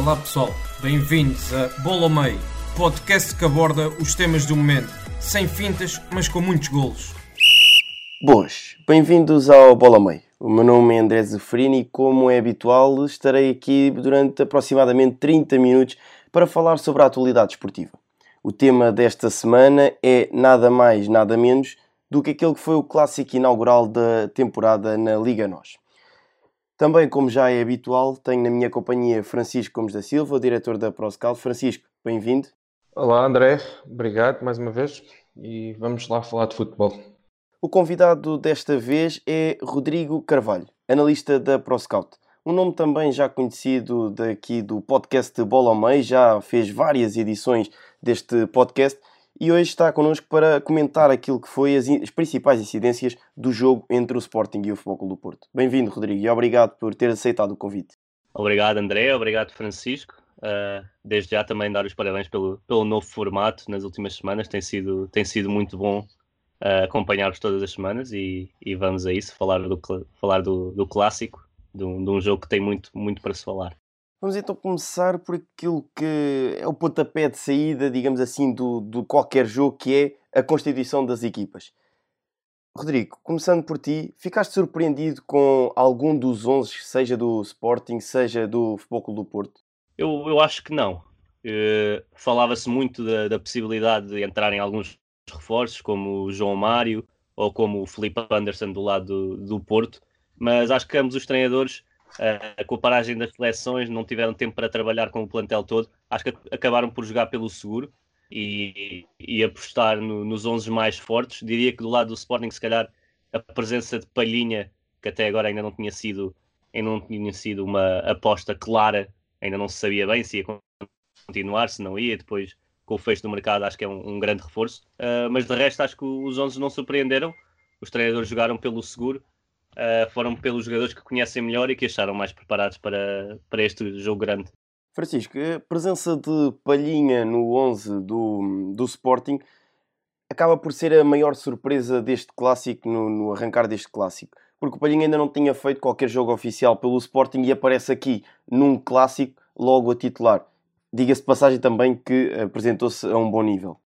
Olá pessoal, bem-vindos a Bola ao Meio, podcast que aborda os temas do momento, sem fintas, mas com muitos golos. Boas, bem-vindos ao Bola ao Meio. O meu nome é André Zeferini e, como é habitual, estarei aqui durante aproximadamente 30 minutos para falar sobre a atualidade esportiva. O tema desta semana é nada mais, nada menos do que aquele que foi o clássico inaugural da temporada na Liga NOS. Também, como já é habitual, tenho na minha companhia Francisco Gomes da Silva, diretor da ProScout. Francisco, bem-vindo. Olá André, obrigado mais uma vez e vamos lá falar de futebol. O convidado desta vez é Rodrigo Carvalho, analista da ProScout. Um nome também já conhecido daqui do podcast Bola ao Meio, já fez várias edições deste podcast e hoje está connosco para comentar aquilo que foi as, as principais incidências do jogo entre o Sporting e o Futebol do Porto. Bem-vindo, Rodrigo, e obrigado por ter aceitado o convite. Obrigado, André, obrigado, Francisco. Uh, desde já também dar os parabéns pelo, pelo novo formato nas últimas semanas, tem sido, tem sido muito bom uh, acompanhar-vos todas as semanas e, e, vamos a isso, falar do, falar do, do clássico, de um, de um jogo que tem muito, muito para se falar. Vamos então começar por aquilo que é o pontapé de saída, digamos assim, do, do qualquer jogo, que é a constituição das equipas. Rodrigo, começando por ti, ficaste surpreendido com algum dos 11, seja do Sporting, seja do Futebol do Porto? Eu, eu acho que não. Uh, Falava-se muito da, da, possibilidade de entrarem alguns reforços, como o João Mário ou como o Felipe Anderson do lado do, do Porto, mas acho que ambos os treinadores Uh, com a paragem das seleções, não tiveram tempo para trabalhar com o plantel todo. Acho que acabaram por jogar pelo seguro e, e apostar no, nos 11 mais fortes. Diria que do lado do Sporting, se calhar, a presença de Palhinha, que até agora ainda não tinha sido, ainda não tinha sido uma aposta clara, ainda não se sabia bem se ia continuar, se não ia. Depois, com o fecho do mercado, acho que é um, um grande reforço. Uh, mas de resto, acho que os 11 não surpreenderam. Os treinadores jogaram pelo seguro uh, foram pelos jogadores que conhecem melhor e que acharam mais preparados para, para este jogo grande. Francisco, a presença de Palhinha no 11 do, do Sporting acaba por ser a maior surpresa deste clássico, no, no, arrancar deste clássico. Porque o Palhinha ainda não tinha feito qualquer jogo oficial pelo Sporting e aparece aqui num clássico logo a titular. Diga-se de passagem também que apresentou-se a um bom nível.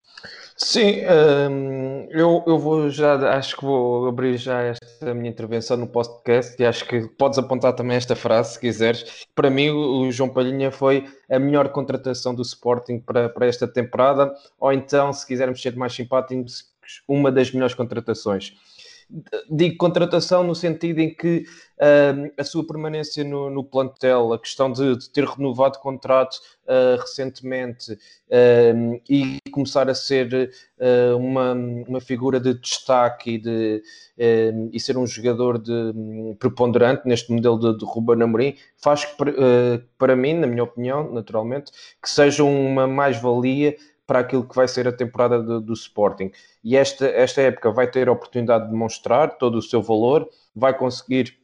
Sim, hum, eu, eu vou já, acho que vou abrir já esta minha intervenção no podcast e acho que podes apontar também esta frase se quiseres. Para mim, o João Palhinha foi a melhor contratação do Sporting para, para esta temporada, ou então, se quisermos ser mais simpáticos, uma das melhores contratações digo contratação no sentido em que uh, a sua permanência no, no plantel, a questão de, de ter renovado contrato uh, recentemente uh, e começar a ser uma, uma figura de destaque e, de, e ser um jogador de, um, preponderante neste modelo de, de Ruben Amorim, faz que, para mim, na minha opinião, naturalmente, que seja uma mais-valia para aquilo que vai ser a temporada do, do Sporting. E esta, esta época vai ter a oportunidade de demonstrar todo o seu valor, vai conseguir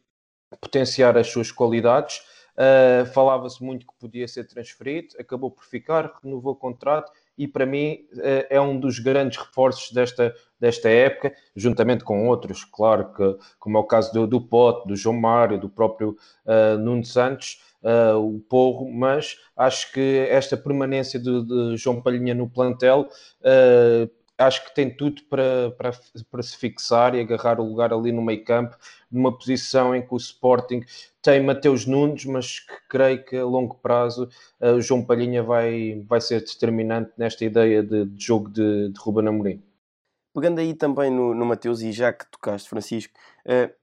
potenciar as suas qualidades. Uh, Falava-se muito que podia ser transferido, acabou por ficar, renovou o contrato e para mim uh, é um dos grandes reforços desta, desta época, juntamente com outros, claro, que, como é o caso do, do Pote, do João Mário, do próprio uh, Nuno Santos uh, o Porro, mas acho que esta permanência de, de João Palhinha no plantel uh, acho que tem tudo para, para, para se fixar e agarrar o lugar ali no meio campo, numa posição em que o Sporting tem Mateus Nunes, mas que creio que a longo prazo uh, o João Palhinha vai, vai ser determinante nesta ideia de, de jogo de, de Ruben Amorim. Pegando aí também no, no Mateus, e já que tocaste, Francisco, uh,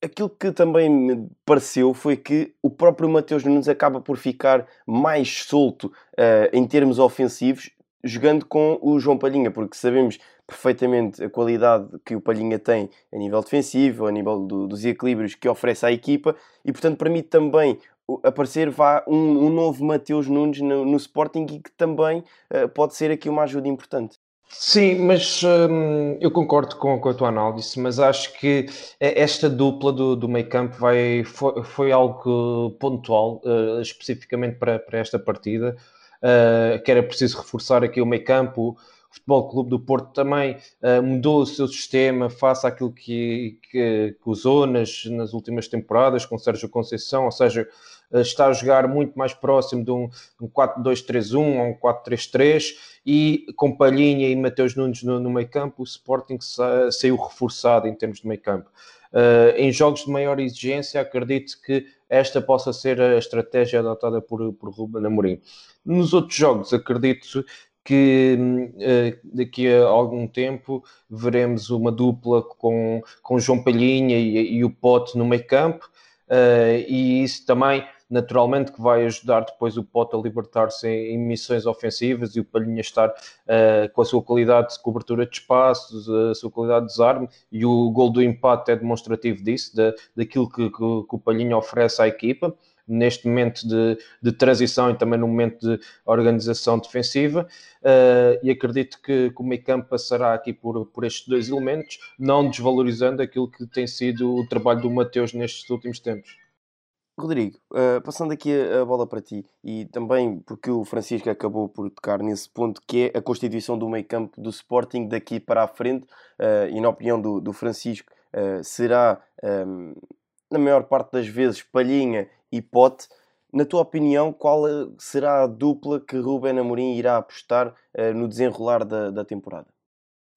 aquilo que também me pareceu foi que o próprio Mateus Nunes acaba por ficar mais solto uh, em termos ofensivos jogando com o João Palhinha, porque sabemos perfeitamente a qualidade que o Palhinha tem a nível defensivo, a nível do, dos equilíbrios que oferece à equipa, e portanto, mim também aparecer vá um, um novo Mateus Nunes no, no, Sporting e que também uh, pode ser aqui uma ajuda importante. Sim, mas hum, eu concordo com, com, a tua análise, mas acho que esta dupla do, do meio campo foi, foi algo pontual, uh, especificamente para, para esta partida, uh, que era preciso reforçar aqui o meio campo, o Futebol Clube do Porto também uh, mudou o seu sistema face àquilo que, que, que, usou nas, nas últimas temporadas com Sérgio Conceição, ou seja, está a jogar muito mais próximo de um, um 4-2-3-1 ou um 4-3-3 e com Palhinha e Mateus Nunes no, no meio campo, o Sporting sa saiu reforçado em termos de meio campo. Uh, em jogos de maior exigência, acredito que esta possa ser a estratégia adotada por, por Ruben Amorim. Nos outros jogos, acredito que uh, daqui a algum tempo veremos uma dupla com, com João Palhinha e, e o Pote no meio campo, uh, e isso também naturalmente que vai ajudar depois o Pote a libertar-se em, missões ofensivas e o Palhinha estar uh, com a sua qualidade de cobertura de espaços, a sua qualidade de desarme, e o gol do empate é demonstrativo disso, da, daquilo que, que, que o Palhinha oferece à equipa neste momento de, de, transição e também no momento de organização defensiva. Uh, e acredito que, que o meio campo passará aqui por, por estes dois elementos, não desvalorizando aquilo que tem sido o trabalho do Mateus nestes últimos tempos. Rodrigo, uh, passando aqui a, a, bola para ti, e também porque o Francisco acabou por tocar nesse ponto, que é a constituição do meio campo do Sporting daqui para a frente, uh, e na opinião do, do Francisco, uh, será, um, na maior parte das vezes, Palhinha e Pote. Na tua opinião, qual será a dupla que Ruben Amorim irá apostar no desenrolar da, da temporada?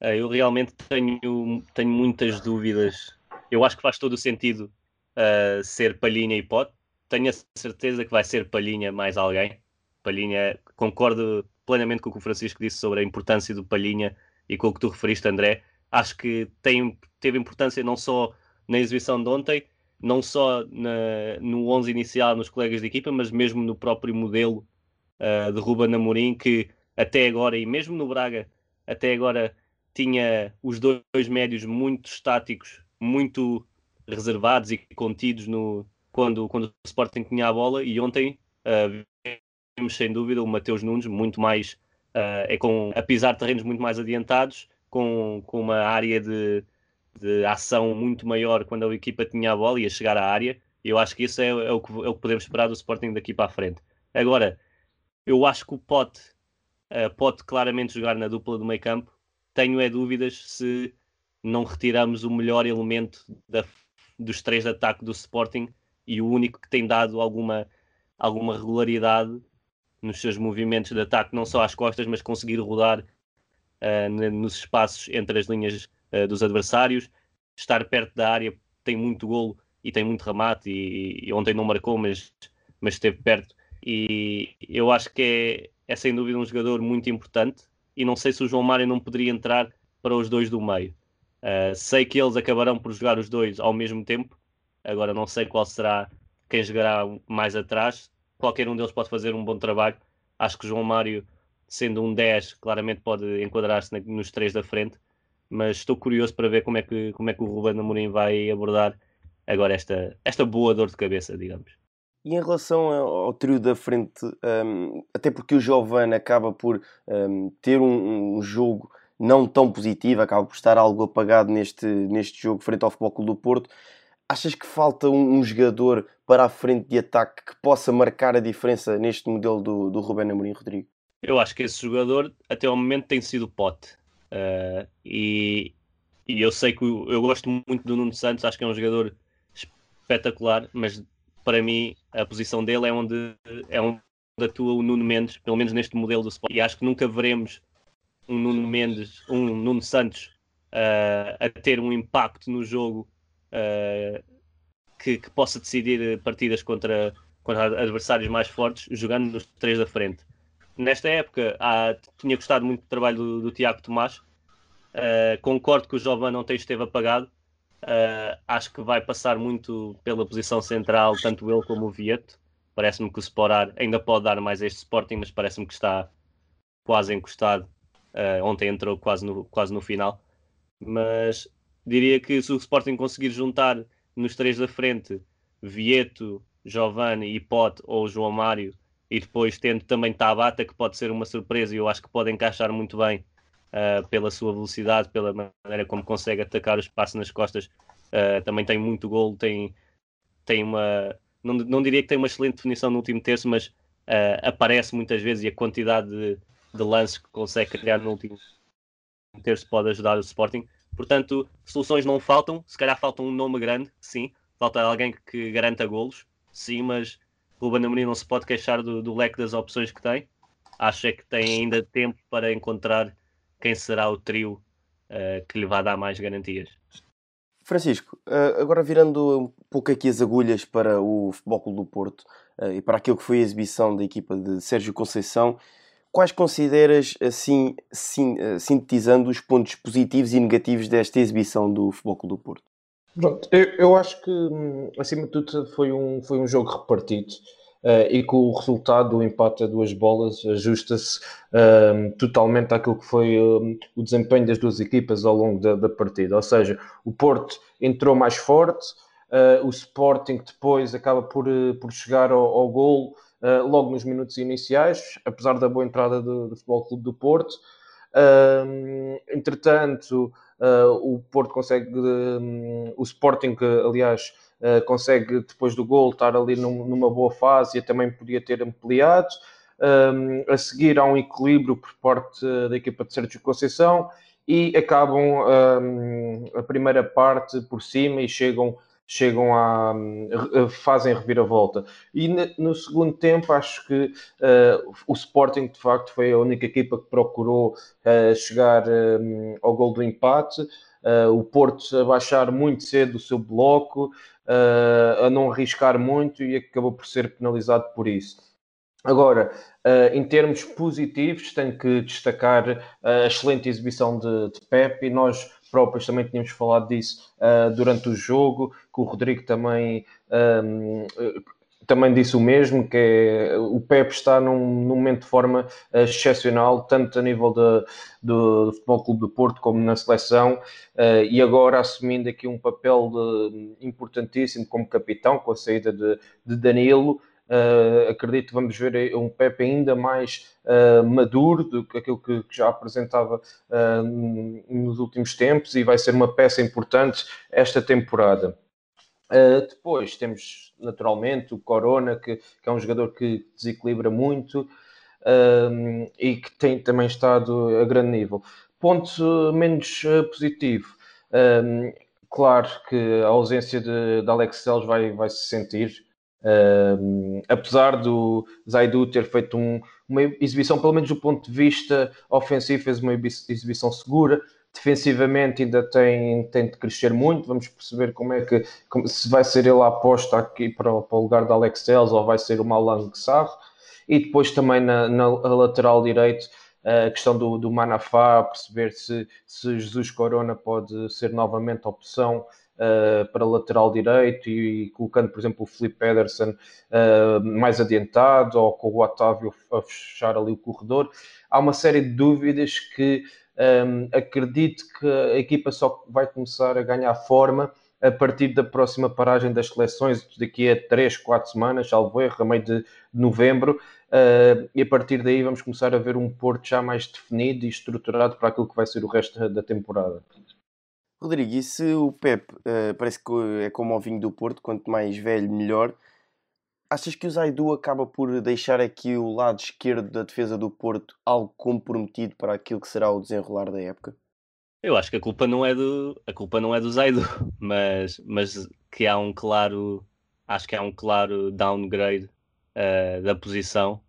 Eu realmente tenho, tenho muitas dúvidas. Eu acho que faz todo o sentido uh, ser Palhinha e Pote. Tenho a certeza que vai ser Palhinha mais alguém. Palhinha, concordo plenamente com o que o Francisco disse sobre a importância do Palhinha e com o que tu referiste, André. Acho que tem, teve importância não só na exibição de ontem, não só na, no 11 inicial nos colegas de equipa, mas mesmo no próprio modelo uh, de Ruben Amorim, que até agora, e mesmo no Braga, até agora tinha os dois médios muito estáticos, muito reservados e contidos no, quando, quando o Sporting tinha a bola. E ontem uh, vimos sem dúvida o Mateus Nunes muito mais uh, é com a pisar terrenos muito mais adiantados com, com uma área de, de ação muito maior quando a equipa tinha a bola e a chegar à área. Eu acho que isso é, é, o, que, é o que podemos esperar do Sporting daqui para a frente. Agora eu acho que o Pote uh, pode claramente jogar na dupla do meio campo. Tenho é dúvidas se não retiramos o melhor elemento da dos três de ataque do Sporting e o único que tem dado alguma, alguma regularidade nos seus movimentos de ataque, não só às costas, mas conseguir rodar uh, nos espaços entre as linhas uh, dos adversários, estar perto da área, tem muito golo e tem muito remate, e, e, ontem não marcou, mas, mas esteve perto. E eu acho que é, é sem dúvida um jogador muito importante, e não sei se o João Mário não poderia entrar para os dois do meio. Uh, sei que eles acabarão por jogar os dois ao mesmo tempo. Agora não sei qual será quem jogará mais atrás. Qualquer um deles pode fazer um bom trabalho. Acho que João Mário, sendo um 10, claramente pode enquadrar-se nos três da frente. Mas estou curioso para ver como é que, como é que o Ruben Amorim vai abordar agora esta, esta boa dor de cabeça, digamos. E em relação ao trio da frente, um, até porque o Giovanni acaba por um, ter um, um jogo não tão positiva, acaba por estar algo apagado neste, neste jogo frente ao Futebol Clube do Porto. Achas que falta um, um, jogador para a frente de ataque que possa marcar a diferença neste modelo do, do Rubén Amorim Rodrigo? Eu acho que esse jogador, até ao momento, tem sido o Pote. Uh, e, e eu sei que eu, eu gosto muito do Nuno Santos, acho que é um jogador espetacular, mas para mim a posição dele é onde, é onde atua o Nuno Mendes, pelo menos neste modelo do Sport. E acho que nunca veremos um Nuno Mendes, um Nuno Santos uh, a ter um impacto no jogo uh, que, que, possa decidir partidas contra, contra adversários mais fortes, jogando nos três da frente. Nesta época, há, tinha gostado muito do trabalho do, do Tiago Tomás. Uh, concordo que o Jovem não tem esteve apagado. acho que vai passar muito pela posição central, tanto ele como o Vieto. Parece-me que o Sporar ainda pode dar mais este Sporting, mas parece-me que está quase encostado Uh, ontem entrou quase no, quase no final. Mas diria que se o Sporting conseguir juntar nos três da frente Vieto, Giovanni e Pote ou João Mário, e depois tendo também Tabata, que pode ser uma surpresa e eu acho que pode encaixar muito bem uh, pela sua velocidade, pela maneira como consegue atacar o espaço nas costas. Uh, também tem muito gol, tem, tem uma. Não, não diria que tem uma excelente definição no último terço, mas aparece muitas vezes e a quantidade de, de lances que consegue criar no último terço pode ajudar o Sporting. Portanto, soluções não faltam, se calhar falta um nome grande, sim, falta alguém que garanta golos, sim, mas Ruben Amorim não se pode queixar do, do, leque das opções que tem. Acho é que tem ainda tempo para encontrar quem será o trio uh, que lhe vai dar mais garantias. Francisco, uh, agora virando um pouco aqui as agulhas para o Futebol Clube do Porto uh, e para aquilo que foi a exibição da equipa de Sérgio Conceição, quais consideras, assim, sim, uh, sintetizando os pontos positivos e negativos desta exibição do Futebol Clube do Porto? Pronto, eu, eu, acho que, hum, acima de tudo, foi um, foi um jogo repartido. Uh, e com o resultado, o empate a duas bolas, ajusta-se uh, totalmente àquilo que foi uh, o desempenho das duas equipas ao longo da, da partida. Ou seja, o Porto entrou mais forte, eh, o Sporting depois acaba por, por chegar ao, ao gol logo nos minutos iniciais, apesar da boa entrada do, do Futebol Clube do Porto. entretanto, o Porto consegue, um, o Sporting, aliás, uh, consegue, depois do gol, estar ali num, numa boa fase e também podia ter ampliado. Um, a seguir há um equilíbrio por parte da equipa de Sérgio Conceição e acabam um, a primeira parte por cima e chegam chegam a, fazem reviravolta. E no segundo tempo acho que uh, o Sporting de facto foi a única equipa que procurou uh, chegar um, ao gol do empate. Uh, o Porto a baixar muito cedo o seu bloco a não arriscar muito e acabou por ser penalizado por isso. Agora, em termos positivos, tenho que destacar a excelente exibição de, de Pep e nós próprios também tínhamos falado disso uh, durante o jogo, que o Rodrigo também um, também disse o mesmo, que é, o Pep está num, num momento de forma uh, excepcional, tanto a nível de, do, do Futebol Clube do Porto como na seleção, uh, e agora assumindo aqui um papel de, importantíssimo como capitão, com a saída de, de Danilo, Uh, acredito que vamos ver um Pepe ainda mais uh, maduro do que aquilo que, que já apresentava uh, nos últimos tempos e vai ser uma peça importante esta temporada. Depois temos naturalmente o Corona, que, que, é um jogador que desequilibra muito e que tem também estado a grande nível. Ponto menos positivo, claro que a ausência de, de Alex Celes vai, vai se sentir. Apesar do Zaidu ter feito um, uma exibição, pelo menos do ponto de vista ofensivo, fez uma exibição segura, Defensivamente ainda tem, tem de crescer muito. Vamos perceber como é que como, se vai ser ele a aposta aqui para, para o lugar de Alex Telles ou vai ser o Malang. E depois também na, na lateral direito a questão do, do Manafá, perceber se, se Jesus Corona pode ser novamente opção uh, para lateral direito e, e, colocando, por exemplo, o Felipe Pedersen uh, mais adiantado ou com o Otávio a fechar ali o corredor. Há uma série de dúvidas que um, acredito que a equipa só vai começar a ganhar forma a partir da próxima paragem das seleções, daqui a 3, 4 semanas, salvo erro, a meio de novembro, uh, e a partir daí vamos começar a ver um Porto já mais definido e estruturado para aquilo que vai ser o resto da temporada. Rodrigo, e se o Pep uh, parece que é como o vinho do Porto, quanto mais velho, melhor, Achas que o Zaidu acaba por deixar aqui o lado esquerdo da defesa do Porto algo comprometido para aquilo que será o desenrolar da época? Eu acho que a culpa não é do, a culpa não é do Zaidu, mas, mas que há um claro, acho que há um claro downgrade uh, da posição,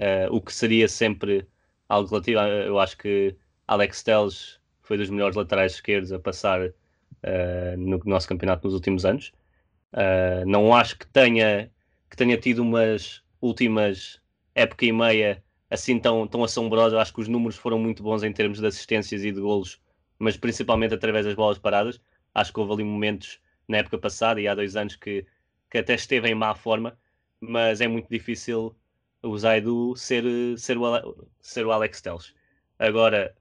uh, o que seria sempre algo relativo. Eu acho que Alex Telles foi dos melhores laterais esquerdos a passar uh, no nosso campeonato nos últimos anos. não acho que tenha que tenha tido umas últimas época e meia assim tão, tão assombrosa. Acho que os números foram muito bons em termos de assistências e de golos, mas principalmente através das bolas paradas. Acho que houve ali momentos na época passada e há dois anos que, que até esteve em má forma, mas é muito difícil o Zaidu ser, ser, o, ser o Alex Teles. Agora,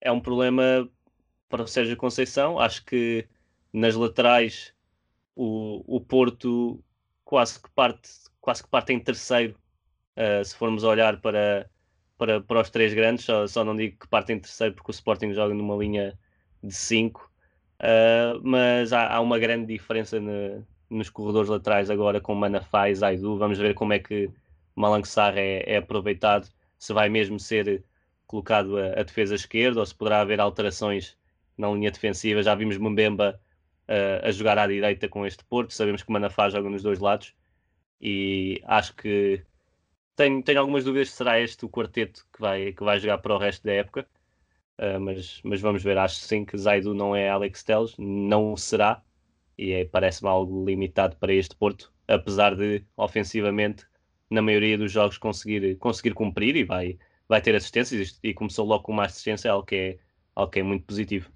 é um problema para o Sérgio Conceição. Acho que nas laterais o, o Porto quase que parte, quase que parte em terceiro, uh, se formos olhar para, para, para os três grandes, só, só não digo que parte em terceiro porque o Sporting joga numa linha de 5, uh, mas há, há, uma grande diferença no, nos corredores laterais agora com Manafá e Zaidu. Vamos ver como é que Malang Sarr é, é aproveitado, se vai mesmo ser colocado a, a, defesa esquerda ou se poderá haver alterações na linha defensiva. Já vimos Mbemba uh, a jogar à direita com este Porto, sabemos que Manafá joga nos dois lados. E acho que tenho, tenho algumas dúvidas se será este o quarteto que vai, que vai jogar para o resto da época. Uh, mas, mas vamos ver, acho sim que Zaidu não é Alex Teles, não será, e é, parece-me algo limitado para este Porto, apesar de ofensivamente, na maioria dos jogos, conseguir, conseguir cumprir e vai, vai ter assistências e começou logo com uma assistência, algo que é, algo que é muito positivo.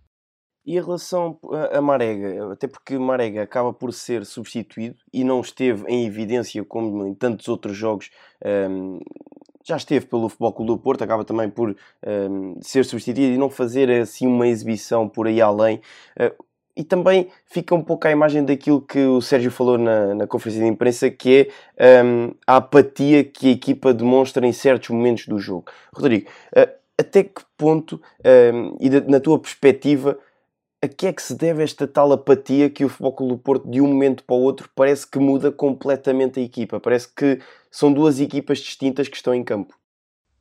E em relação a Marega, até porque Marega acaba por ser substituído e não esteve em evidência como em tantos outros jogos, um, já esteve pelo Futebol Clube do Porto, acaba também por um, ser substituído e não fazer assim uma exibição por aí além. Uh, e também fica um pouco a imagem daquilo que o Sérgio falou na, na conferência de imprensa, que é um, a apatia que a equipa demonstra em certos momentos do jogo. Rodrigo, uh, até que ponto, um, e de, na tua perspectiva, a que é que se deve esta tal apatia que o Futebol Clube do Porto, de um momento para o outro, parece que muda completamente a equipa? Parece que são duas equipas distintas que estão em campo.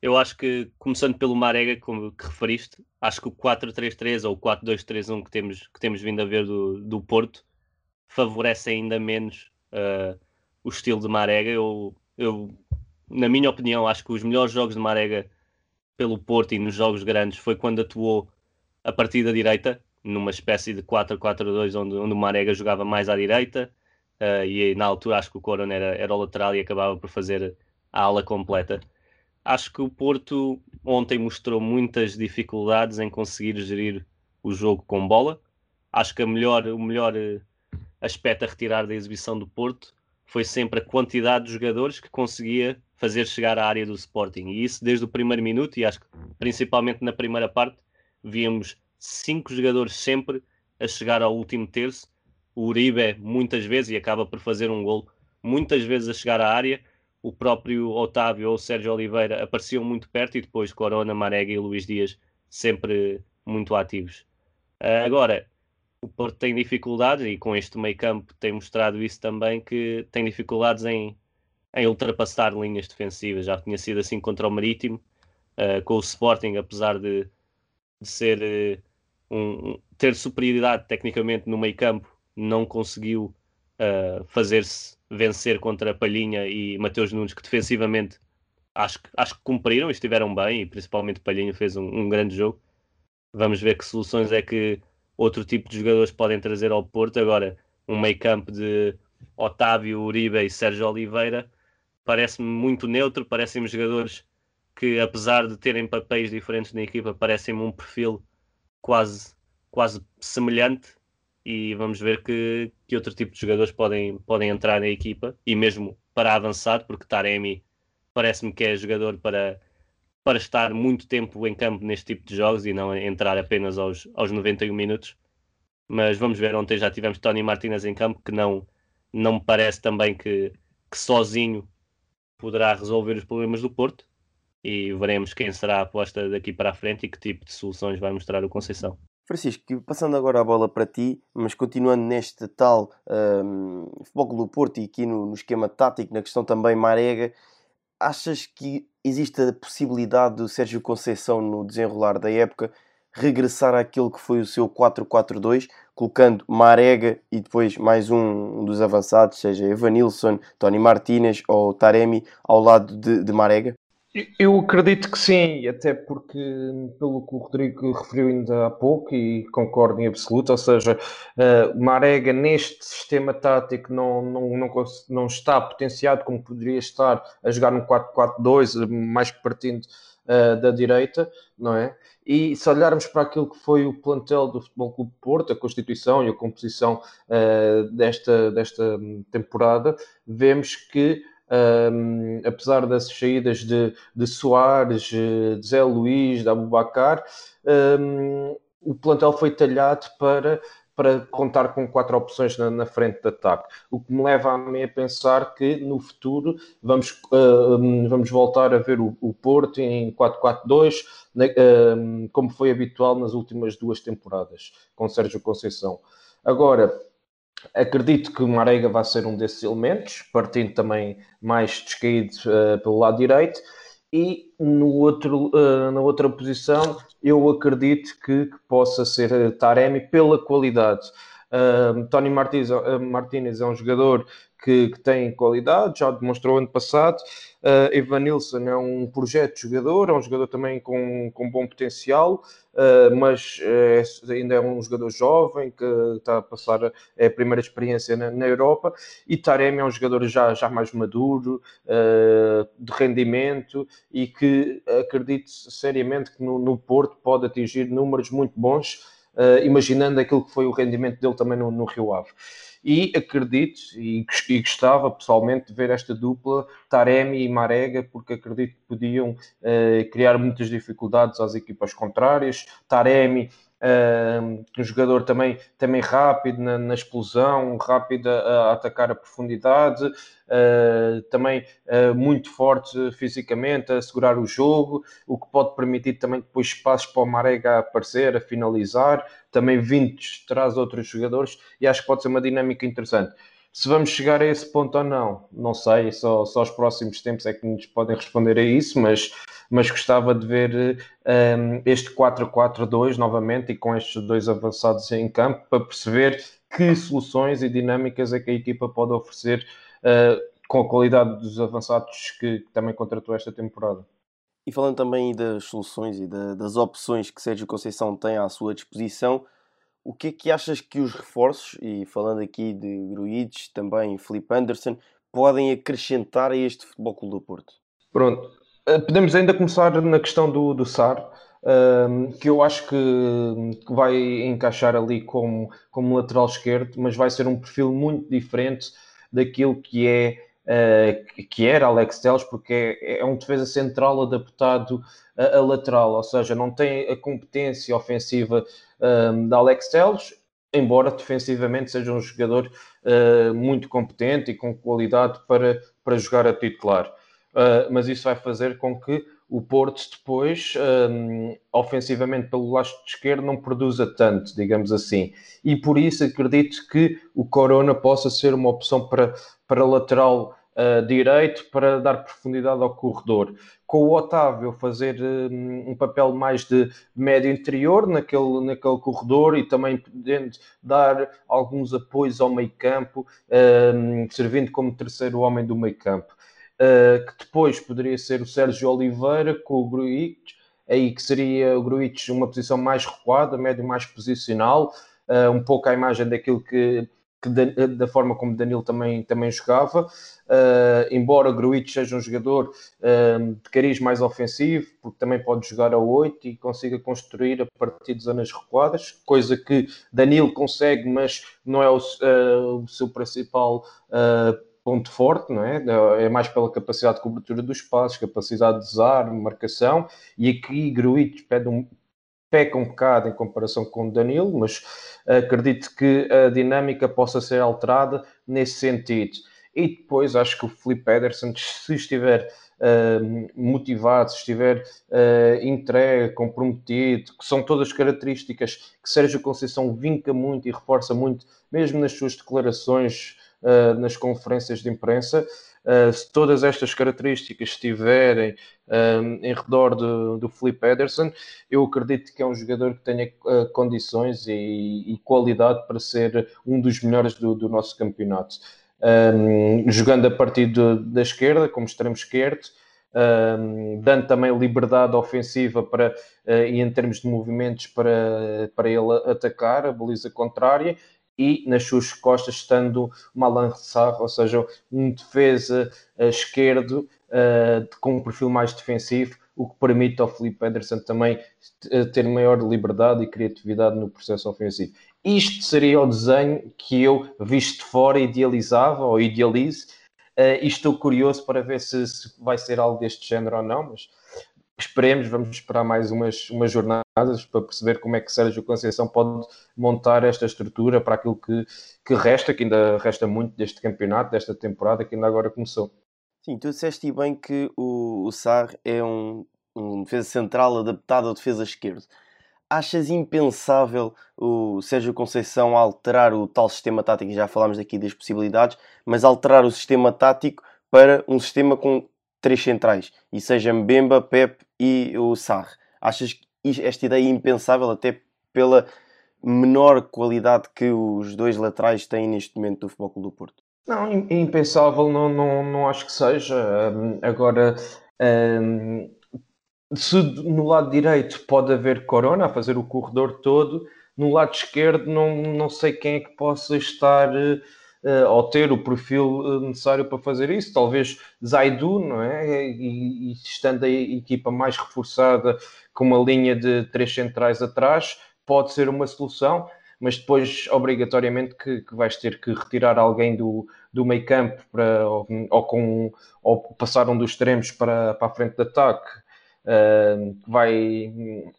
Eu acho que, começando pelo Marega, como que referiste, acho que o 4-3-3 ou o 4-2-3-1 que temos, que temos vindo a ver do, do Porto favorece ainda menos uh, o estilo de Marega. Eu, eu, na minha opinião, acho que os melhores jogos de Marega pelo Porto e nos jogos grandes foi quando atuou a partir da direita, numa espécie de 4-4-2 onde, onde o Marega jogava mais à direita uh, e na altura acho que o Corona era, era o lateral e acabava por fazer a ala completa acho que o Porto ontem mostrou muitas dificuldades em conseguir gerir o jogo com bola. Acho que melhor, o melhor eh, aspecto a retirar da exibição do Porto foi sempre a quantidade de jogadores que conseguia fazer chegar à área do Sporting. E isso desde o primeiro minuto, e acho que principalmente na primeira parte, víamos cinco jogadores sempre a chegar ao último terço. O Uribe, muitas vezes, e acaba por fazer um gol, muitas vezes a chegar à área o próprio Otávio ou o Sérgio Oliveira apareciam muito perto e depois Corona, Marega e Luís Dias sempre muito ativos. Uh, agora, o Porto tem dificuldades e com este meio campo tem mostrado isso também que tem dificuldades em, em ultrapassar linhas defensivas. Já tinha sido assim contra o Marítimo, uh, com o Sporting, apesar de, de ser uh, um, ter superioridade tecnicamente no meio campo, não conseguiu fazer-se vencer contra Palhinha e Mateus Nunes, que defensivamente acho, acho que cumpriram e estiveram bem, e principalmente Palhinha fez um, um grande jogo. Vamos ver que soluções é que outro tipo de jogadores podem trazer ao Porto. Agora, um meio campo de Otávio, Uribe e Sérgio Oliveira parece-me muito neutro, parecem-me jogadores que, apesar de terem papéis diferentes na equipa, parecem-me um perfil quase, quase semelhante e vamos ver que, que outro tipo de jogadores podem, podem entrar na equipa e mesmo para avançar, porque Taremi parece-me que é jogador para, para estar muito tempo em campo neste tipo de jogos e não entrar apenas aos, aos 91 minutos. Mas vamos ver, ontem já tivemos Tony Martinez em campo, que não, não me parece também que, que sozinho poderá resolver os problemas do Porto. E veremos quem será a aposta daqui para a frente e que tipo de soluções vai mostrar o Conceição. Francisco, passando agora a bola para ti, mas continuando neste tal um, Futebol do Porto e aqui no, no, esquema tático, na questão também Marega, achas que existe a possibilidade do Sérgio Conceição, no desenrolar da época, regressar àquilo que foi o seu 4-4-2, colocando Marega e depois mais um, dos avançados, seja Evanilson, Tony Martinez ou Taremi, ao lado de, de Marega? Eu acredito que sim, até porque, pelo que o Rodrigo referiu ainda há pouco, e concordo em absoluto, ou seja, uh, Marega neste sistema tático não, não, não, não está potenciado como poderia estar a jogar no 4-4-2, mais que partindo uh, da direita, não é? E se olharmos para aquilo que foi o plantel do Futebol Clube Porto, a constituição e a composição uh, desta, desta temporada, vemos que um, apesar das saídas de, de Soares, de Zé Luís, de Abubacar, um, o plantel foi talhado para, para contar com quatro opções na, na, frente de ataque. O que me leva a mim a pensar que no futuro vamos, uh, vamos voltar a ver o, o Porto em 4-4-2, uh, como foi habitual nas últimas duas temporadas, com Sérgio Conceição. Agora, acredito que Marega vai ser um desses elementos, partindo também mais descaído uh, pelo lado direito, e no outro, uh, na outra posição eu acredito que, que possa ser Taremi pela qualidade. Uh, Tony Martins, uh, Martínez é um jogador que, que, tem qualidade, já demonstrou ano passado. Uh, Evan Nilsson é um projeto de jogador, é um jogador também com, com bom potencial, uh, mas é, ainda é um jogador jovem que está a passar é a primeira experiência na, na, Europa. E Taremi é um jogador já, já mais maduro, uh, de rendimento e que acredito seriamente que no, no Porto pode atingir números muito bons, imaginando aquilo que foi o rendimento dele também no, no Rio Ave e acredito e, gostava pessoalmente de ver esta dupla Taremi e Marega, porque acredito que podiam uh, criar muitas dificuldades às equipas contrárias. Taremi Uh, um jogador também, também rápido na, na explosão, rápido a, a, atacar a profundidade, uh, também uh, muito forte fisicamente, a segurar o jogo, o que pode permitir também depois espaços para o Marega aparecer, a finalizar, também vindos traz outros jogadores, e acho que pode ser uma dinâmica interessante. Se vamos chegar a esse ponto ou não, não sei, só, só os próximos tempos é que nos podem responder a isso, mas, mas gostava de ver um, este 4-4-2 novamente e com estes dois avançados em campo para perceber que soluções e dinâmicas é que a equipa pode oferecer uh, com a qualidade dos avançados que, que, também contratou esta temporada. E falando também das soluções e da, das opções que Sérgio Conceição tem à sua disposição, o que é que achas que os reforços, e falando aqui de Gruites, também Felipe Anderson, podem acrescentar a este Futebol Clube do Porto? Pronto, podemos ainda começar na questão do, do SAR, ehm, que eu acho que, vai encaixar ali como, como lateral esquerdo, mas vai ser um perfil muito diferente daquilo que é uh, que era Alex Telles, porque é, é, um defesa central adaptado a, a, lateral, ou seja, não tem a competência ofensiva um, da Alex Telles, embora defensivamente seja um jogador uh, muito competente e com qualidade para, para jogar a titular. Uh, mas isso vai fazer com que o Porto depois, um, ofensivamente pelo lado esquerdo, não produza tanto, digamos assim. E por isso acredito que o Corona possa ser uma opção para, para lateral uh, direito para dar profundidade ao corredor. Com o Otávio fazer um, um papel mais de médio interior naquele, naquele corredor e também podendo dar alguns apoios ao meio campo, um, servindo como terceiro homem do meio campo. Uh, que depois poderia ser o Sérgio Oliveira com o Gruitch, aí que seria o Gruitch uma posição mais recuada, médio mais posicional, uh, um pouco à imagem daquilo que que da, da, forma como Danilo também, também jogava, uh, embora Gruitch seja um jogador uh, de cariz mais ofensivo, porque também pode jogar a 8 e consiga construir a partir de zonas recuadas, coisa que Danilo consegue, mas não é o, uh, o seu principal ponto forte, não é? É mais pela capacidade de cobertura dos espaços, capacidade de usar, marcação, e aqui Gruitch pede um, peca um bocado em comparação com o Danilo, mas acredito que a dinâmica possa ser alterada nesse sentido. E depois acho que o Felipe Pedersen, se estiver uh, motivado, se estiver uh, entregue, comprometido, que são todas características que Sérgio Conceição vinca muito e reforça muito, mesmo nas suas declarações, uh, nas conferências de imprensa, Uh, se todas estas características estiverem um, em redor do, do Felipe Ederson, eu acredito que é um jogador que tenha uh, condições e, e, qualidade para ser um dos melhores do, do nosso campeonato. Um, jogando a partir da esquerda, como extremo esquerdo, um, dando também liberdade ofensiva para, uh, e em termos de movimentos para, para ele atacar a baliza contrária e nas suas costas estando uma Sarr, ou seja, um defesa uh, esquerdo uh, com um perfil mais defensivo, o que permite ao Felipe Pedersen também uh, ter maior liberdade e criatividade no processo ofensivo. Isto seria o desenho que eu, visto fora, idealizava ou idealize, e estou curioso para ver se, se vai ser algo deste género ou não, mas esperemos, vamos esperar mais umas, umas jornadas para perceber como é que Sérgio Conceição pode montar esta estrutura para aquilo que, que resta, que ainda resta muito deste campeonato, desta temporada que ainda agora começou. Sim, tu disseste bem que o, o Sar é um, um defesa central adaptado ao defesa esquerdo. Achas impensável o Sérgio Conceição alterar o tal sistema tático, já falámos aqui das possibilidades, mas alterar o sistema tático para um sistema com três centrais, e seja Mbemba, Pep e o Sarr. Achas que esta ideia é impensável até pela menor qualidade que os dois laterais têm neste momento do Futebol Clube do Porto? Não, impensável não, não, não acho que seja. agora, se no lado direito pode haver Corona a fazer o corredor todo, no lado esquerdo não, não sei quem é que possa estar uh, ou ter o perfil uh, necessário para fazer isso. Talvez Zaidu, não é? E, e, estando a equipa mais reforçada com uma linha de três centrais atrás, pode ser uma solução, mas depois obrigatoriamente que, que vais ter que retirar alguém do, do meio campo para, ou, ou, com, ou passar um dos extremos para, para a frente de ataque. Uh, vai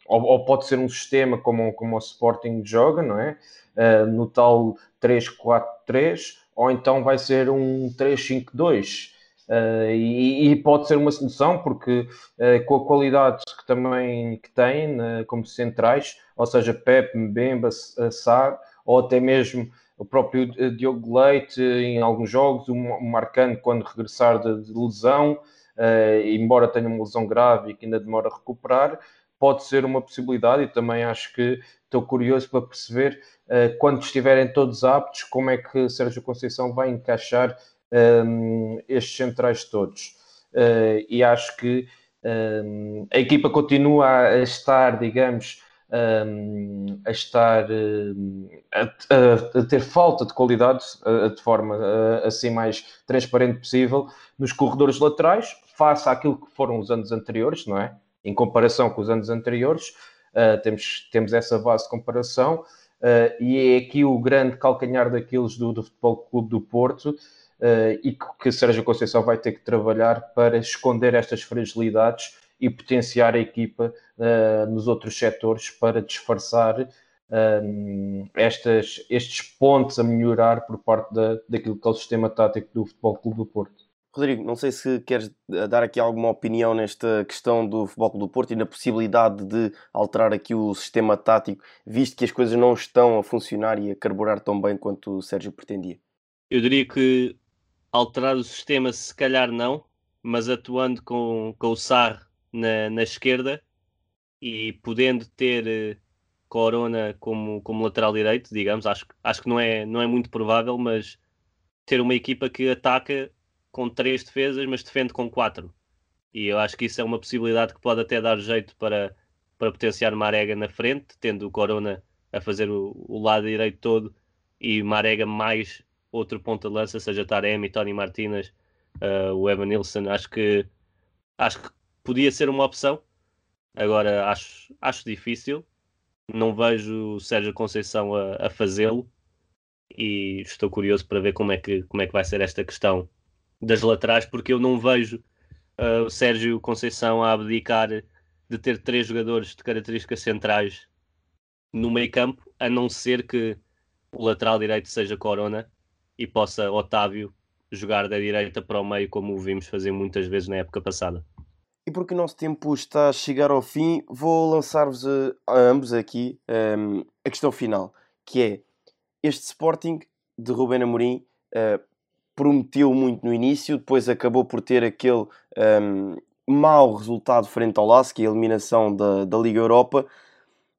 ou, ou, pode ser um sistema como, como o Sporting joga, não é? Uh, no tal 3-4-3, ou então vai ser um 3-5-2. Uh, e, e, pode ser uma solução porque uh, com a qualidade que também que tem como centrais, ou seja, Pep, Mbemba, Sar, ou até mesmo o próprio Diogo Leite em alguns jogos, o Marcano quando regressar de, de lesão, uh, embora tenha uma lesão grave e que ainda demora a recuperar, pode ser uma possibilidade e também acho que estou curioso para perceber uh, quando estiverem todos aptos como é que Sérgio Conceição vai encaixar um, ehm, estes centrais todos. Uh, e acho que um, ehm, a equipa continua a estar, digamos, um, a estar a, a, a, ter falta de qualidade de forma assim mais transparente possível nos corredores laterais, face àquilo que foram os anos anteriores, não é? em comparação com os anos anteriores, uh, temos, temos essa base de comparação, uh, e é aqui o grande calcanhar daqueles do, do Futebol Clube do Porto, uh, e que, que Sérgio Conceição vai ter que trabalhar para esconder estas fragilidades e potenciar a equipa nos outros setores para disfarçar estas, estes pontos a melhorar por parte da, daquilo que é o sistema tático do Futebol Clube do Porto. Rodrigo, não sei se queres eh, dar aqui alguma opinião nesta questão do Futebol do Porto e na possibilidade de alterar aqui o sistema tático, visto que as coisas não estão a funcionar e a carburar tão bem quanto o Sérgio pretendia. Eu diria que alterar o sistema se calhar não, mas atuando com, com o Sar na, na esquerda e podendo ter eh, Corona como, como lateral direito, digamos, acho, acho que não é, não é muito provável, mas ter uma equipa que ataca com três defesas, mas defende com quatro. E eu acho que isso é uma possibilidade que pode até dar jeito para, para potenciar Marega na frente, tendo o Corona a fazer o, o lado direito todo e Marega mais outro ponto de lança, seja Taremi, Tony Martinez, uh, o Evan Nilsson. Acho que, acho que podia ser uma opção. Agora acho, acho difícil. Não vejo o Sérgio Conceição a, a fazê-lo e estou curioso para ver como é que, como é que vai ser esta questão das laterais, porque eu não vejo uh, o Sérgio Conceição a abdicar de ter três jogadores de características centrais no meio campo, a não ser que o lateral direito seja Corona e possa Otávio jogar da direita para o meio, como o vimos fazer muitas vezes na época passada. E porque o nosso tempo está a chegar ao fim, vou lançar-vos a, a, ambos aqui um, a questão final, que é este Sporting de Ruben Amorim uh, prometeu muito no início, depois acabou por ter aquele um, mau resultado frente ao Lask, a eliminação da, da Liga Europa,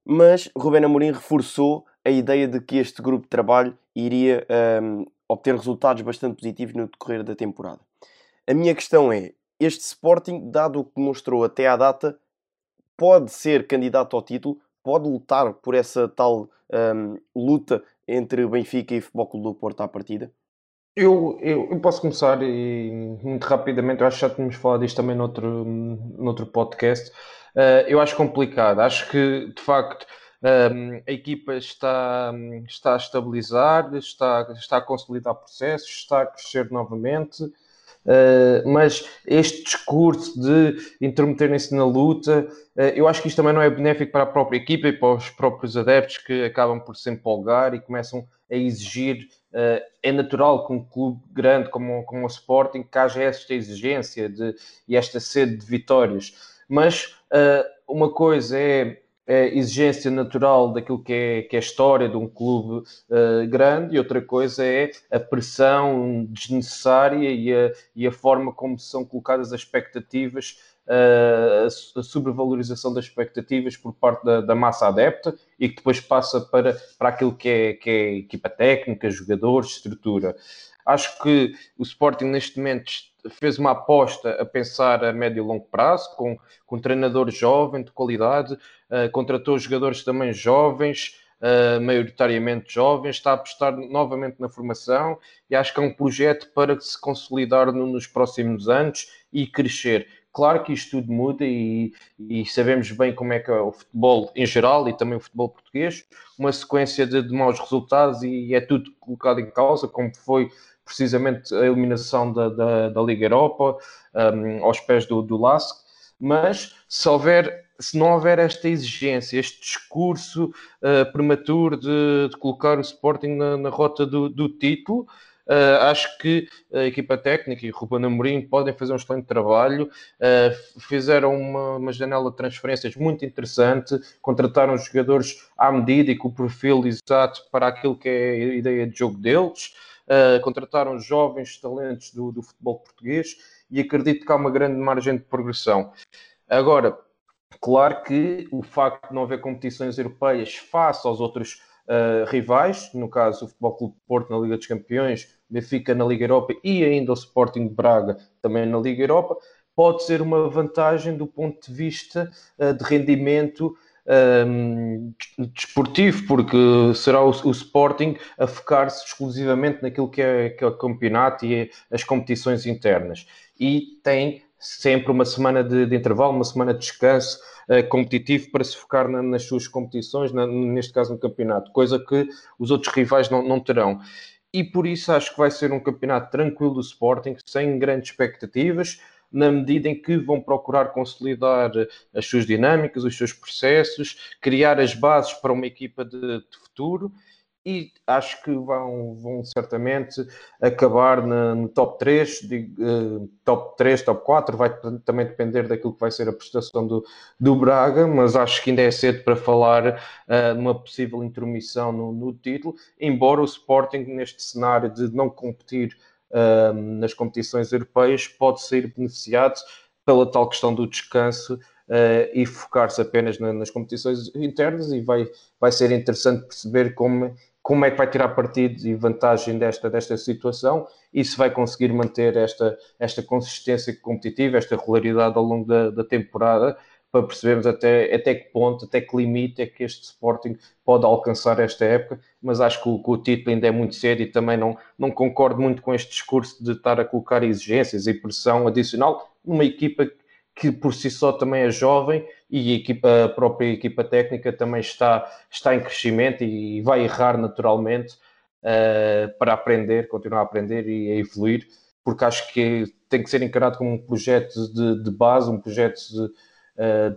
mas Rubén Amorim reforçou a ideia de que este grupo de trabalho iria um, obter resultados bastante positivos no decorrer da temporada. A minha questão é, este Sporting, dado o que mostrou até à data, pode ser candidato ao título, pode lutar por essa tal um, luta entre Benfica e Futebol Clube do Porto à partida? Eu, eu, eu, posso começar e muito rapidamente, eu acho que já tínhamos falado disto também noutro, noutro podcast. Uh, eu acho complicado, acho que de facto um, a equipa está, está a estabilizar, está, está a consolidar processos, está a crescer novamente. Uh, mas este discurso de intermeterem-se na luta, uh, eu acho que isto também não é benéfico para a própria equipa e para os próprios adeptos que acabam por se empolgar e começam a exigir. Uh, é natural que um clube grande como, como o Sporting que haja esta exigência de, e esta sede de vitórias. Mas uma coisa é é exigência natural daquilo que é, que é a história de um clube uh, grande e outra coisa é a pressão desnecessária e a, e a forma como são colocadas as expectativas, uh, a sobrevalorização das expectativas por parte da, da, massa adepta e que depois passa para, para aquilo que é, que é equipa técnica, jogadores, estrutura. Acho que o Sporting neste momento fez uma aposta a pensar a médio e longo prazo, com, com um treinador jovem, de qualidade, uh, contratou jogadores também jovens, uh, maioritariamente jovens, está a apostar novamente na formação e acho que é um projeto para se consolidar no, nos próximos anos e crescer. Claro que isto tudo muda e, e, sabemos bem como é que é o futebol em geral e também o futebol português, uma sequência de, de maus resultados e é tudo colocado em causa, como foi precisamente a eliminação da, da, da Liga Europa um, aos pés do, do LASK, mas se houver se não houver esta exigência, este discurso uh, prematuro de, de, colocar o Sporting na, na rota do, do título, uh, acho que a equipa técnica e Ruben Amorim podem fazer um excelente trabalho. Uh, fizeram uma, uma, janela de transferências muito interessante, contrataram jogadores à medida e com o perfil exato para aquilo que é a ideia de jogo deles contrataram jovens talentos do, do futebol português e acredito que há uma grande margem de progressão. Agora, claro que o facto de não haver competições europeias face aos outros uh, rivais, no caso o Futebol Clube Porto na Liga dos Campeões, Benfica na Liga Europa e ainda o Sporting de Braga também na Liga Europa, pode ser uma vantagem do ponto de vista uh, de rendimento um, desportivo, porque será o, o Sporting a focar-se exclusivamente naquilo que é, que é o campeonato e as competições internas. E tem sempre uma semana de, de intervalo, uma semana de descanso uh, competitivo para se focar na, nas suas competições, na, neste caso no campeonato, coisa que os outros rivais não, não terão. E por isso acho que vai ser um campeonato tranquilo do Sporting, sem grandes expectativas na medida em que vão procurar consolidar as suas dinâmicas, os seus processos, criar as bases para uma equipa de, de futuro e acho que vão, vão certamente acabar na, no top 3, uh, top 3, top 4, vai também depender daquilo que vai ser a prestação do, do Braga, mas acho que ainda é cedo para falar uh, numa possível intromissão no, no título, embora o Sporting neste cenário de não competir nas competições europeias pode ser beneficiado pela tal questão do descanso uh, e focar-se apenas na, nas competições internas e vai, vai ser interessante perceber como, como é que vai tirar partido e vantagem desta, desta situação e se vai conseguir manter esta, esta consistência competitiva, esta regularidade ao longo da, da temporada para percebermos até, até que ponto, até que limite é que este Sporting pode alcançar esta época, mas acho que o, que o título ainda é muito cedo e também não, não concordo muito com este discurso de estar a colocar exigências e pressão adicional numa equipa que por si só também é jovem e a, equipa, a própria equipa técnica também está, está em crescimento e vai errar naturalmente uh, para aprender, continuar a aprender e a evoluir, porque acho que tem que ser encarado como um projeto de, de base, um projeto de,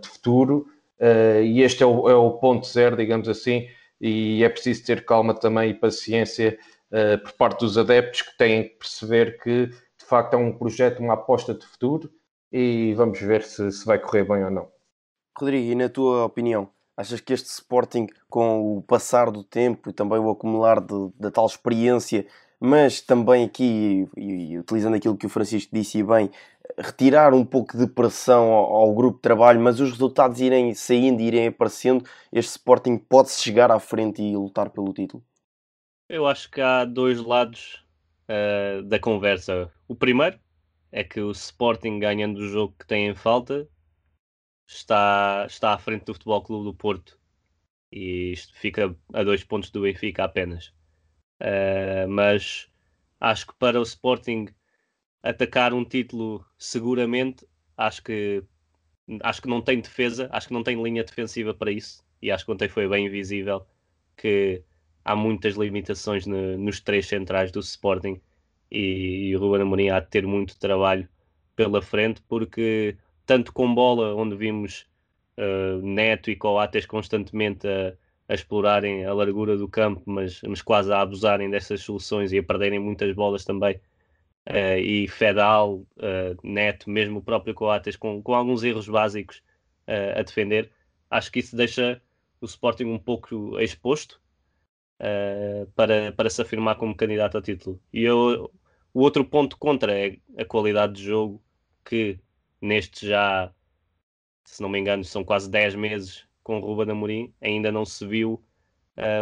de futuro, uh, e este é o, é o, ponto zero, digamos assim, e é preciso ter calma também e paciência uh, por parte dos adeptos que têm que perceber que de facto é um projeto, uma aposta de futuro, e vamos ver se, se vai correr bem ou não. Rodrigo, e na tua opinião, achas que este Sporting, com o passar do tempo e também o acumular da tal experiência, mas também aqui, e, e, utilizando aquilo que o Francisco disse bem, retirar um pouco de pressão ao, ao, grupo de trabalho, mas os resultados irem saindo irem aparecendo, este Sporting pode-se chegar à frente e lutar pelo título? Eu acho que há dois lados uh, da conversa. O primeiro é que o Sporting, ganhando o jogo que tem em falta, está, está à frente do Futebol Clube do Porto e isto fica a dois pontos do Benfica apenas. Uh, mas acho que para o Sporting atacar um título seguramente, acho que acho que não tem defesa, acho que não tem linha defensiva para isso. E acho que ontem foi bem visível que há muitas limitações no, nos três centrais do Sporting e, e o Ruben Amorim há de ter muito trabalho pela frente, porque tanto com bola, onde vimos uh, Neto e Coates constantemente a, a, explorarem a largura do campo, mas, mas quase a abusarem dessas soluções e a perderem muitas bolas também, uh, e Fedal, uh, Neto, mesmo o próprio Coates, com, com alguns erros básicos a defender, acho que isso deixa o Sporting um pouco exposto para, para se afirmar como candidato ao título. E eu, o outro ponto contra é a qualidade de jogo que neste já, se não me engano, são quase 10 meses com Ruben Amorim, ainda não se viu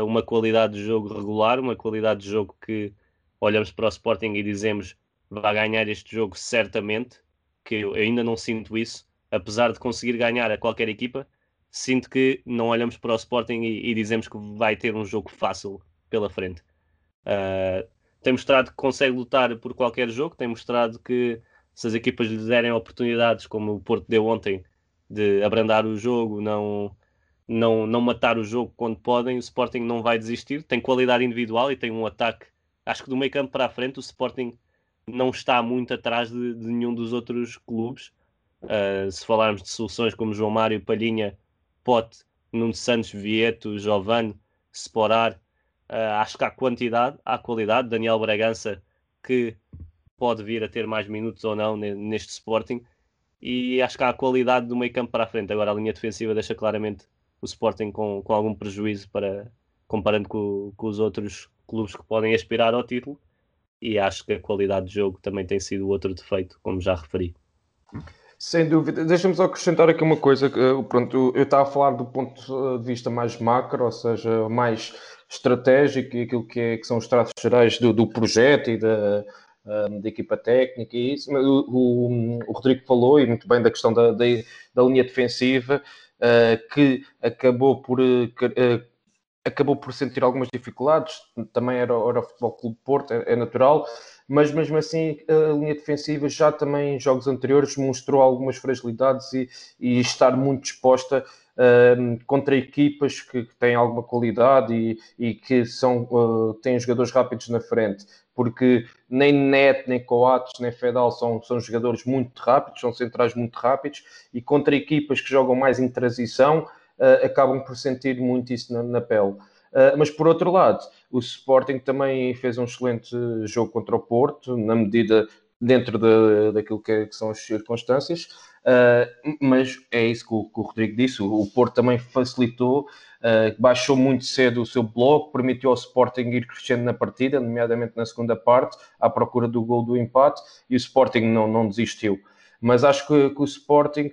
uma qualidade de jogo regular, uma qualidade de jogo que olhamos para o Sporting e dizemos vai ganhar este jogo certamente, que eu ainda não sinto isso, apesar de conseguir ganhar a qualquer equipa, sinto que não olhamos para o Sporting e, e dizemos que vai ter um jogo fácil pela frente. Uh, tem mostrado que consegue lutar por qualquer jogo, tem mostrado que se as equipas lhe derem oportunidades, como o Porto deu ontem, de abrandar o jogo, não, não, não matar o jogo quando podem, o Sporting não vai desistir. Tem qualidade individual e tem um ataque. Acho que do meio campo para a frente, o Sporting não está muito atrás de, de nenhum dos outros clubes. Uh, se falarmos de soluções como João Mário, Palhinha, Pote, Nuno Santos, Vieto, Giovanni, Sporar, uh, acho que há quantidade, há qualidade. Daniel Bragança, que pode vir a ter mais minutos ou não neste Sporting. E acho que há a qualidade do meio campo para a frente. Agora a linha defensiva deixa claramente o Sporting com, com algum prejuízo para comparando com, com os outros clubes que podem aspirar ao título. E acho que a qualidade de jogo também tem sido outro defeito, como já referi. Sem dúvida. Deixa-me só acrescentar aqui uma coisa. Pronto, eu estava a falar do ponto de vista mais macro, ou seja, mais estratégico e aquilo que, é, que são os traços gerais do, do projeto e da, um, da equipa técnica e isso. O, o, Rodrigo falou, e muito bem, da questão da, da, da linha defensiva, uh, que acabou por. Acabou por sentir algumas dificuldades, também era, era o Futebol Clube Porto, é, é, natural, mas mesmo assim a linha defensiva já também em jogos anteriores mostrou algumas fragilidades e, e estar muito exposta uh, contra equipas que, que, têm alguma qualidade e, e que são, uh, têm jogadores rápidos na frente porque nem Net, nem Coates, nem Fedal são, são jogadores muito rápidos, são centrais muito rápidos, e contra equipas que jogam mais em transição, uh, acabam por sentir muito isso na, na pele. Uh, mas por outro lado, o Sporting também fez um excelente jogo contra o Porto, na medida dentro de, daquilo que, é, que, são as circunstâncias, uh, mas é isso que o, que o Rodrigo disse, o, Porto também facilitou Uh, baixou muito cedo o seu bloco, permitiu ao Sporting ir crescendo na partida, nomeadamente na segunda parte, à procura do gol do empate, e o Sporting não, não desistiu. Mas acho que, que o Sporting,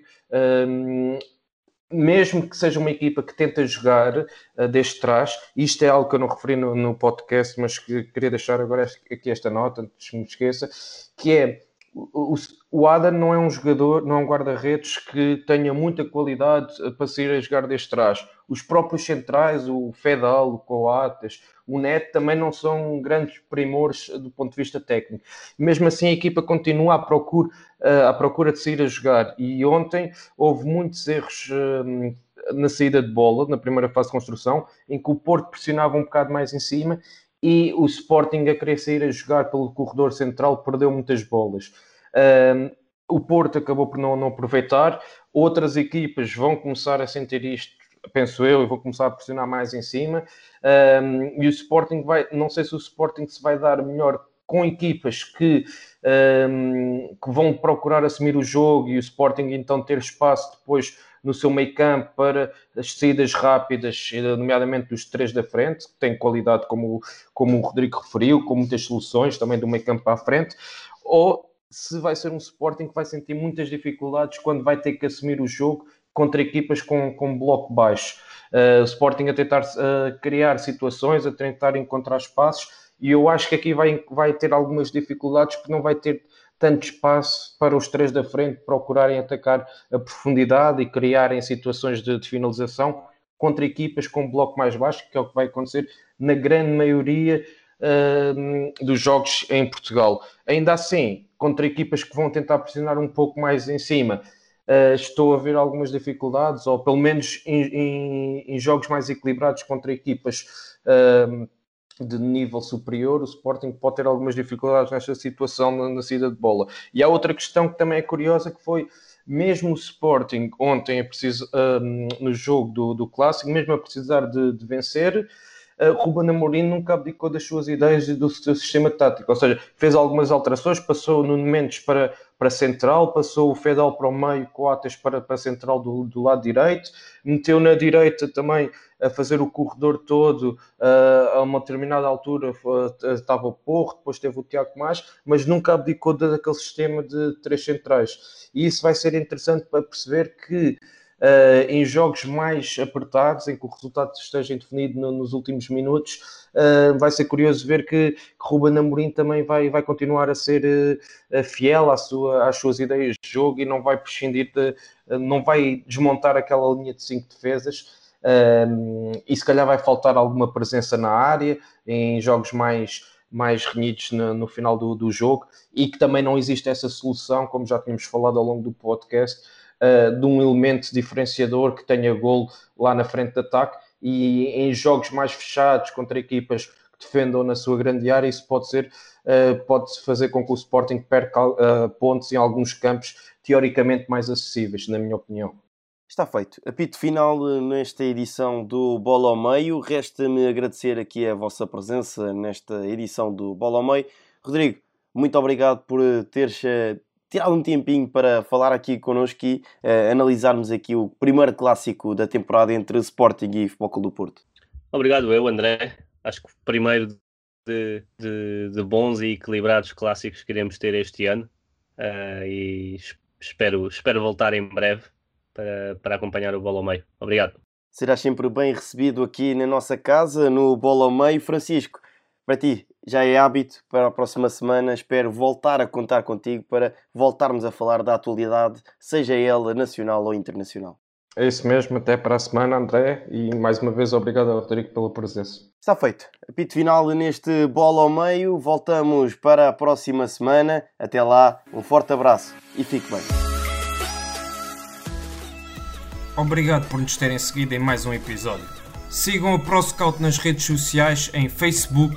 mesmo que seja uma equipa que tenta jogar uh, desde trás, isto é algo que eu não referi no, no podcast, mas que queria deixar agora aqui esta nota, antes que me esqueça, que é o, Adam não é um jogador, não é um guarda-redes que tenha muita qualidade para sair a jogar desde trás. Os próprios centrais, o Fedal, o Coates, o Neto também não são grandes primores do ponto de vista técnico. Mesmo assim, a equipa continua à procura, eh, à procura de sair a jogar. E ontem houve muitos erros eh, na saída de bola, na primeira fase de construção, em que o Porto pressionava um bocado mais em cima e o Sporting a querer sair a jogar pelo corredor central perdeu muitas bolas. Um, o Porto acabou por não, não, aproveitar, outras equipas vão começar a sentir isto, penso eu, e vão começar a pressionar mais em cima. Um, e o Sporting vai, não sei se o Sporting se vai dar melhor com equipas que, um, que vão procurar assumir o jogo e o Sporting então ter espaço depois no seu meio campo para as saídas rápidas, nomeadamente dos três da frente, que têm qualidade como, como o Rodrigo referiu, com muitas soluções também do meio campo para a frente, ou se vai ser um Sporting que vai sentir muitas dificuldades quando vai ter que assumir o jogo contra equipas com, com bloco baixo. Uh, Sporting a tentar uh, criar situações, a tentar encontrar espaços, e eu acho que aqui vai, vai ter algumas dificuldades porque não vai ter tanto espaço para os três da frente procurarem atacar a profundidade e criarem situações de, de finalização contra equipas com bloco mais baixo, que é o que vai acontecer na grande maioria uh, dos jogos em Portugal. Ainda assim, contra equipas que vão tentar pressionar um pouco mais em cima, uh, estou a ver algumas dificuldades, ou pelo menos em, em, em jogos mais equilibrados contra equipas uh, de nível superior, o Sporting pode ter algumas dificuldades nesta situação na, na saída de bola. E há outra questão que também é curiosa, que foi mesmo o Sporting ontem é preciso, um, no jogo do, do Clássico, mesmo a precisar de, de vencer, uh, Ruben Amorim nunca abdicou das suas ideias e do seu sistema tático, ou seja, fez algumas alterações, passou no Mendes para, para central, passou o Fedal para o meio, Coates para, para central do, do lado direito, meteu na direita também a fazer o corredor todo, uh, a uma determinada altura uh, estava o Porro, depois teve o Tiago Mais, mas nunca abdicou daquele sistema de três centrais. E isso vai ser interessante para perceber que Uh, em jogos mais apertados, em que o resultado esteja definido no, nos últimos minutos, uh, vai ser curioso ver que, que Ruben Amorim também vai, vai continuar a ser uh, fiel à sua, às suas ideias de jogo e não vai prescindir de, não vai desmontar aquela linha de cinco defesas. e se calhar vai faltar alguma presença na área em jogos mais, mais renhidos no, no final do, do jogo e que também não existe essa solução, como já tínhamos falado ao longo do podcast, uh, de um elemento diferenciador que tenha golo lá na frente de ataque e em jogos mais fechados contra equipas que defendam na sua grande área, isso pode ser, uh, pode fazer com que o Sporting perca uh, pontos em alguns campos teoricamente mais acessíveis, na minha opinião. Está feito. Apito final nesta edição do Bola ao Meio. Resta-me agradecer aqui a vossa presença nesta edição do Bola ao Meio. Rodrigo, muito obrigado por teres tirado um tempinho para falar aqui connosco e uh, analisarmos aqui o primeiro clássico da temporada entre Sporting e Futebol do Porto. Obrigado eu, André. Acho que o primeiro de, de, de bons e equilibrados clássicos que iremos ter este ano uh, e espero, espero voltar em breve para, para acompanhar o Bola ao Meio. Obrigado. Serás sempre bem recebido aqui na nossa casa, no Bola ao Meio. Francisco, para ti, já é hábito para a próxima semana. Espero voltar a contar contigo para voltarmos a falar da atualidade, seja ela nacional ou internacional. É isso mesmo, até para a semana, André, e mais uma vez obrigado ao Rodrigo pela presença. Está feito. Apito final neste bola ao meio. Voltamos para a próxima semana. Até lá, um forte abraço e fique bem. Obrigado por nos terem seguido em mais um episódio. Sigam o ProScout nas redes sociais em Facebook,